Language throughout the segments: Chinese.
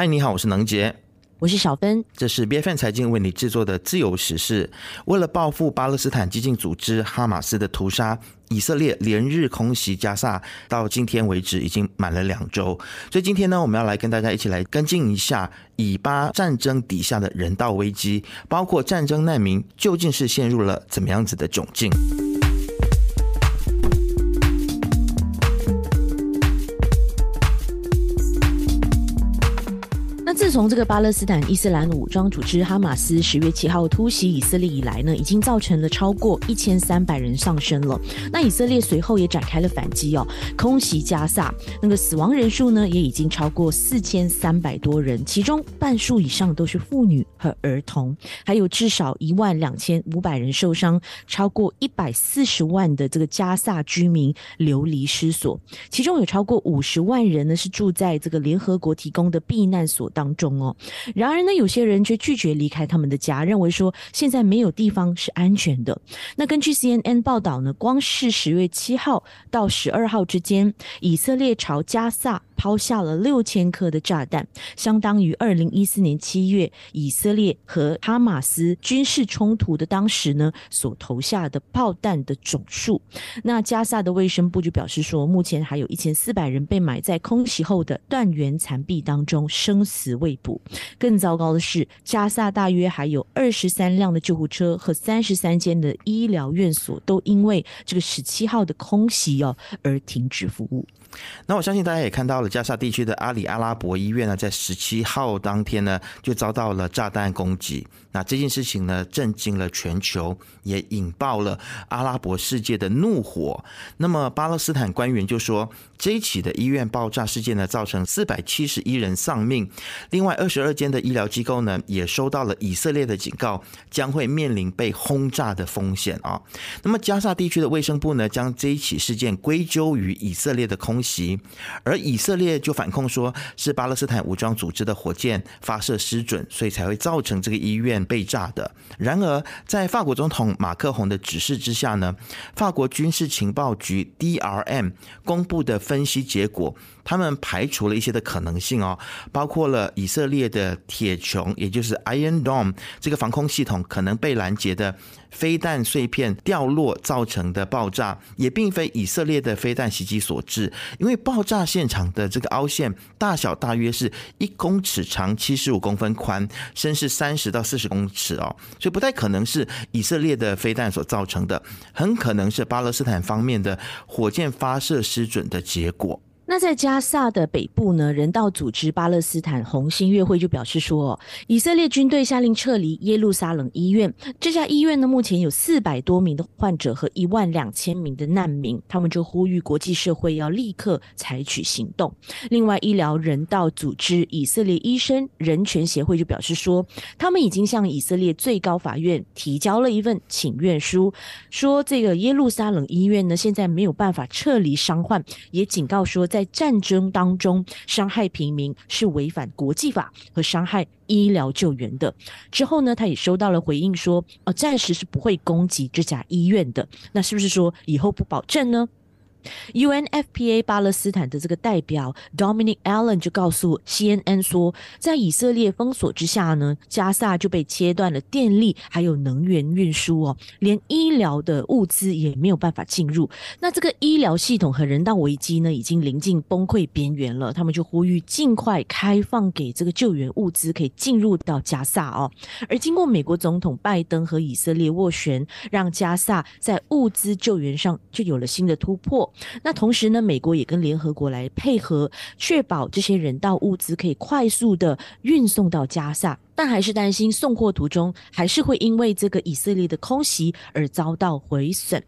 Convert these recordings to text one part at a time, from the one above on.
嗨，你好，我是能杰。我是小芬，这是 B F N 财经为你制作的自由时事。为了报复巴勒斯坦激进组织哈马斯的屠杀，以色列连日空袭加萨，到今天为止已经满了两周。所以今天呢，我们要来跟大家一起来跟进一下以巴战争底下的人道危机，包括战争难民究竟是陷入了怎么样子的窘境。从这个巴勒斯坦伊斯兰武装组织哈马斯十月七号突袭以色列以来呢，已经造成了超过一千三百人丧生了。那以色列随后也展开了反击哦，空袭加萨，那个死亡人数呢也已经超过四千三百多人，其中半数以上都是妇女和儿童，还有至少一万两千五百人受伤，超过一百四十万的这个加萨居民流离失所，其中有超过五十万人呢是住在这个联合国提供的避难所当。中中哦，然而呢，有些人却拒绝离开他们的家，认为说现在没有地方是安全的。那根据 CNN 报道呢，光是十月七号到十二号之间，以色列朝加萨。抛下了六千颗的炸弹，相当于二零一四年七月以色列和哈马斯军事冲突的当时呢所投下的炮弹的总数。那加萨的卫生部就表示说，目前还有一千四百人被埋在空袭后的断垣残壁当中，生死未卜。更糟糕的是，加萨大约还有二十三辆的救护车和三十三间的医疗院所都因为这个十七号的空袭哦而停止服务。那我相信大家也看到了，加沙地区的阿里阿拉伯医院呢，在十七号当天呢，就遭到了炸弹攻击。那这件事情呢，震惊了全球，也引爆了阿拉伯世界的怒火。那么巴勒斯坦官员就说，这一起的医院爆炸事件呢，造成四百七十一人丧命。另外，二十二间的医疗机构呢，也收到了以色列的警告，将会面临被轰炸的风险啊。那么加沙地区的卫生部呢，将这一起事件归咎于以色列的空袭，而以色列列就反控说是巴勒斯坦武装组织的火箭发射失准，所以才会造成这个医院。被炸的。然而，在法国总统马克宏的指示之下呢，法国军事情报局 DRM 公布的分析结果。他们排除了一些的可能性哦，包括了以色列的铁穹，也就是 Iron Dome 这个防空系统可能被拦截的飞弹碎片掉落造成的爆炸，也并非以色列的飞弹袭击所致，因为爆炸现场的这个凹陷大小大约是一公尺长、七十五公分宽，深是三十到四十公尺哦，所以不太可能是以色列的飞弹所造成的，很可能是巴勒斯坦方面的火箭发射失准的结果。那在加萨的北部呢？人道组织巴勒斯坦红新月会就表示说，以色列军队下令撤离耶路撒冷医院。这家医院呢，目前有四百多名的患者和一万两千名的难民。他们就呼吁国际社会要立刻采取行动。另外，医疗人道组织以色列医生人权协会就表示说，他们已经向以色列最高法院提交了一份请愿书，说这个耶路撒冷医院呢，现在没有办法撤离伤患，也警告说在。在战争当中伤害平民是违反国际法和伤害医疗救援的。之后呢，他也收到了回应说，呃，暂时是不会攻击这家医院的。那是不是说以后不保证呢？UNFPA 巴勒斯坦的这个代表 Dominic Allen 就告诉 CNN 说，在以色列封锁之下呢，加萨就被切断了电力还有能源运输哦，连医疗的物资也没有办法进入。那这个医疗系统和人道危机呢，已经临近崩溃边缘了。他们就呼吁尽快开放给这个救援物资可以进入到加萨哦。而经过美国总统拜登和以色列斡旋，让加萨在物资救援上就有了新的突破。那同时呢，美国也跟联合国来配合，确保这些人道物资可以快速的运送到加萨。但还是担心送货途中还是会因为这个以色列的空袭而遭到毁损。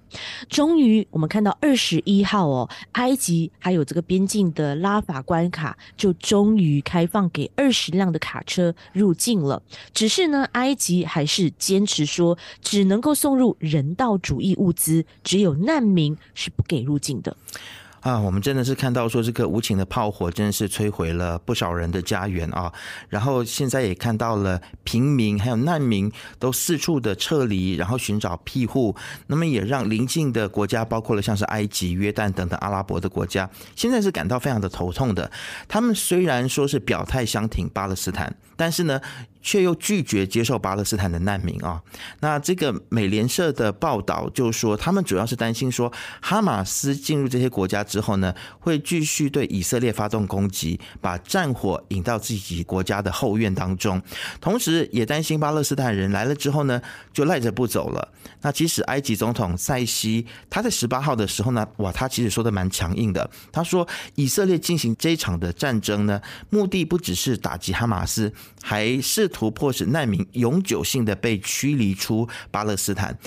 终于，我们看到二十一号哦，埃及还有这个边境的拉法关卡就终于开放给二十辆的卡车入境了。只是呢，埃及还是坚持说只能够送入人道主义物资，只有难民是不给入境的。啊，我们真的是看到说这个无情的炮火真的是摧毁了不少人的家园啊。然后现在也看到了平民还有难民都四处的撤离，然后寻找庇护。那么也让邻近的国家，包括了像是埃及、约旦等等阿拉伯的国家，现在是感到非常的头痛的。他们虽然说是表态相挺巴勒斯坦，但是呢。却又拒绝接受巴勒斯坦的难民啊！那这个美联社的报道就说，他们主要是担心说，哈马斯进入这些国家之后呢，会继续对以色列发动攻击，把战火引到自己国家的后院当中。同时，也担心巴勒斯坦人来了之后呢，就赖着不走了。那其实埃及总统塞西他在十八号的时候呢，哇，他其实说的蛮强硬的。他说，以色列进行这场的战争呢，目的不只是打击哈马斯，还是图迫使难民永久性的被驱离出巴勒斯坦。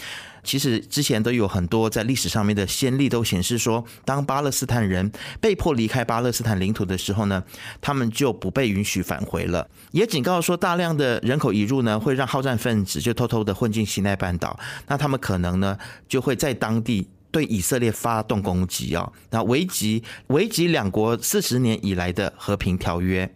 其实之前都有很多在历史上面的先例都显示说，当巴勒斯坦人被迫离开巴勒斯坦领土的时候呢，他们就不被允许返回了。也警告说，大量的人口移入呢，会让好战分子就偷偷的混进西奈半岛，那他们可能呢就会在当地对以色列发动攻击啊，那危及危及两国四十年以来的和平条约。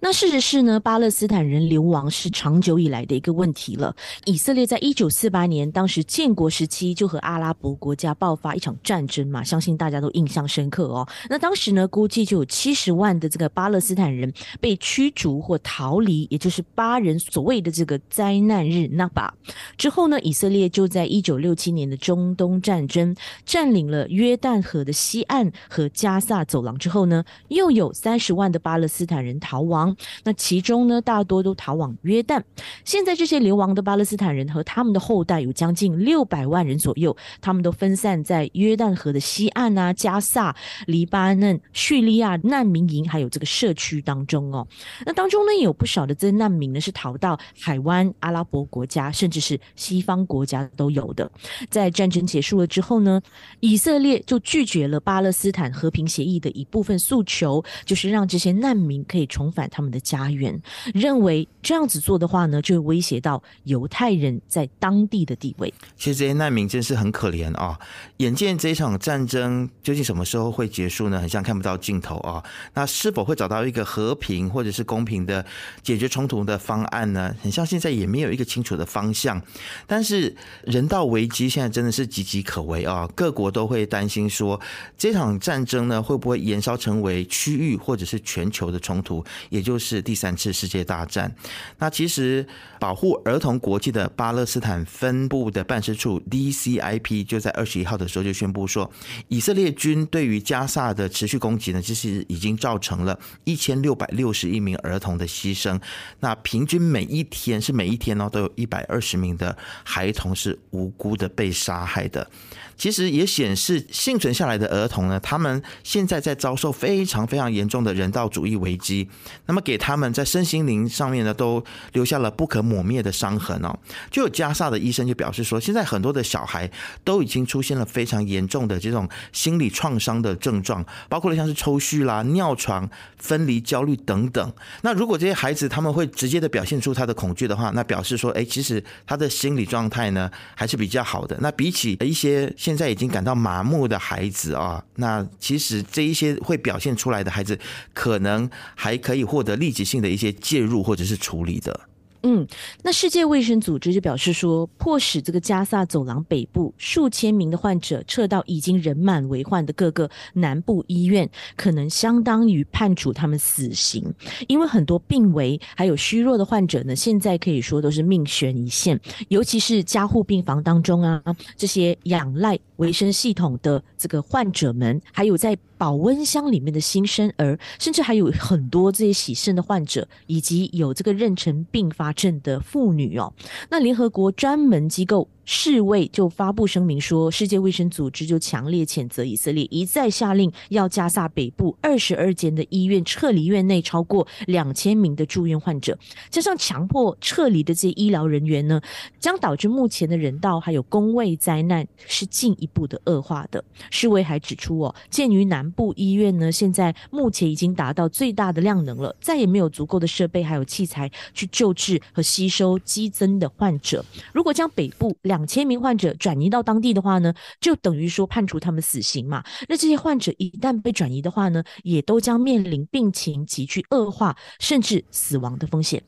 那事实是呢，巴勒斯坦人流亡是长久以来的一个问题了。以色列在一九四八年当时建国时期就和阿拉伯国家爆发一场战争嘛，相信大家都印象深刻哦。那当时呢，估计就有七十万的这个巴勒斯坦人被驱逐或逃离，也就是巴人所谓的这个灾难日那巴。之后呢，以色列就在一九六七年的中东战争占领了约旦河的西岸和加萨走廊之后呢，又有三十万的巴勒斯坦人逃亡。那其中呢，大多都逃往约旦。现在这些流亡的巴勒斯坦人和他们的后代有将近六百万人左右，他们都分散在约旦河的西岸啊、加萨、黎巴嫩、叙利亚难民营还有这个社区当中哦。那当中呢，有不少的这难民呢是逃到海湾、阿拉伯国家，甚至是西方国家都有的。在战争结束了之后呢，以色列就拒绝了巴勒斯坦和平协议的一部分诉求，就是让这些难民可以重返。他们的家园认为这样子做的话呢，就会威胁到犹太人在当地的地位。其实这些难民真是很可怜啊！眼见这场战争究竟什么时候会结束呢？很像看不到尽头啊！那是否会找到一个和平或者是公平的解决冲突的方案呢？很像现在也没有一个清楚的方向。但是人道危机现在真的是岌岌可危啊！各国都会担心说，这场战争呢会不会延烧成为区域或者是全球的冲突？也就是第三次世界大战。那其实保护儿童国际的巴勒斯坦分部的办事处 DCIP 就在二十一号的时候就宣布说，以色列军对于加萨的持续攻击呢，其实已经造成了一千六百六十一名儿童的牺牲。那平均每一天是每一天呢，都有一百二十名的孩童是无辜的被杀害的。其实也显示幸存下来的儿童呢，他们现在在遭受非常非常严重的人道主义危机。那么给他们在身心灵上面呢，都留下了不可磨灭的伤痕哦。就有加萨的医生就表示说，现在很多的小孩都已经出现了非常严重的这种心理创伤的症状，包括了像是抽搐啦、尿床、分离焦虑等等。那如果这些孩子他们会直接的表现出他的恐惧的话，那表示说，哎，其实他的心理状态呢还是比较好的。那比起一些现在已经感到麻木的孩子啊，那其实这一些会表现出来的孩子，可能还可以获得的立即性的一些介入或者是处理的。嗯，那世界卫生组织就表示说，迫使这个加萨走廊北部数千名的患者撤到已经人满为患的各个南部医院，可能相当于判处他们死刑。因为很多病危还有虚弱的患者呢，现在可以说都是命悬一线，尤其是加护病房当中啊，这些仰赖维生系统的这个患者们，还有在保温箱里面的新生儿，甚至还有很多这些洗肾的患者，以及有这个妊娠并发症的妇女哦。那联合国专门机构。世卫就发布声明说，世界卫生组织就强烈谴责以色列，一再下令要加萨北部二十二间的医院撤离院内超过两千名的住院患者，加上强迫撤离的这些医疗人员呢，将导致目前的人道还有工位灾难是进一步的恶化的。世卫还指出哦，鉴于南部医院呢现在目前已经达到最大的量能了，再也没有足够的设备还有器材去救治和吸收激增的患者，如果将北部两两千名患者转移到当地的话呢，就等于说判处他们死刑嘛。那这些患者一旦被转移的话呢，也都将面临病情急剧恶化，甚至死亡的风险。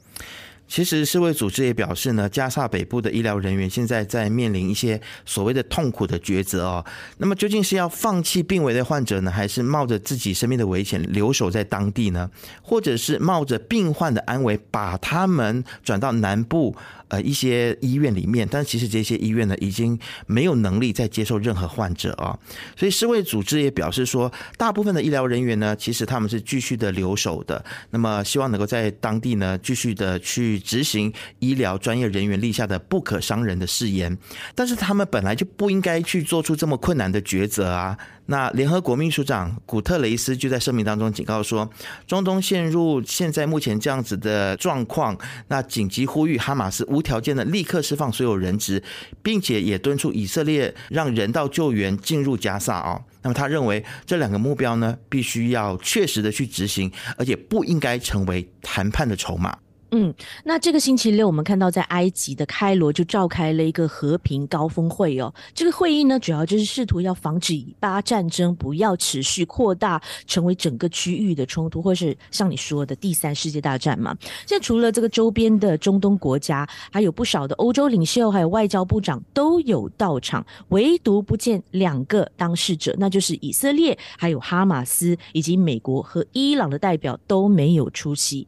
其实世卫组织也表示呢，加沙北部的医疗人员现在在面临一些所谓的痛苦的抉择哦。那么究竟是要放弃病危的患者呢，还是冒着自己生命的危险留守在当地呢？或者是冒着病患的安危把他们转到南部？呃，一些医院里面，但其实这些医院呢，已经没有能力再接受任何患者啊。所以世卫组织也表示说，大部分的医疗人员呢，其实他们是继续的留守的。那么希望能够在当地呢，继续的去执行医疗专业人员立下的不可伤人的誓言。但是他们本来就不应该去做出这么困难的抉择啊。那联合国秘书长古特雷斯就在声明当中警告说，中东陷入现在目前这样子的状况，那紧急呼吁哈马斯无条件的立刻释放所有人质，并且也敦促以色列让人道救援进入加萨啊。那么他认为这两个目标呢，必须要确实的去执行，而且不应该成为谈判的筹码。嗯，那这个星期六，我们看到在埃及的开罗就召开了一个和平高峰会哦。这个会议呢，主要就是试图要防止以巴战争不要持续扩大，成为整个区域的冲突，或是像你说的第三世界大战嘛。现在除了这个周边的中东国家，还有不少的欧洲领袖，还有外交部长都有到场，唯独不见两个当事者，那就是以色列、还有哈马斯以及美国和伊朗的代表都没有出席。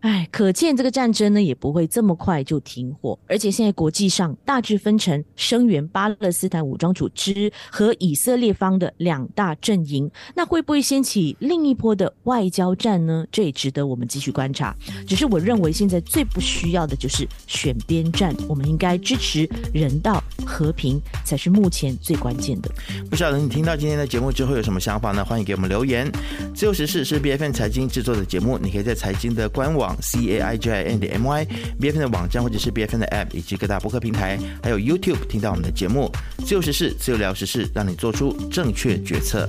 哎，可见这个战争呢也不会这么快就停火，而且现在国际上大致分成声援巴勒斯坦武装组织和以色列方的两大阵营，那会不会掀起另一波的外交战呢？这也值得我们继续观察。只是我认为现在最不需要的就是选边站，我们应该支持人道和平才是目前最关键的。不晓得你听到今天的节目之后有什么想法呢？欢迎给我们留言。自由时事是 B F N 财经制作的节目，你可以在财经的官网。C a i j i n 的 m y b f n 的网站或者是 b f n 的 app 以及各大博客平台，还有 YouTube 听到我们的节目，自由时事，自由聊时事，让你做出正确决策。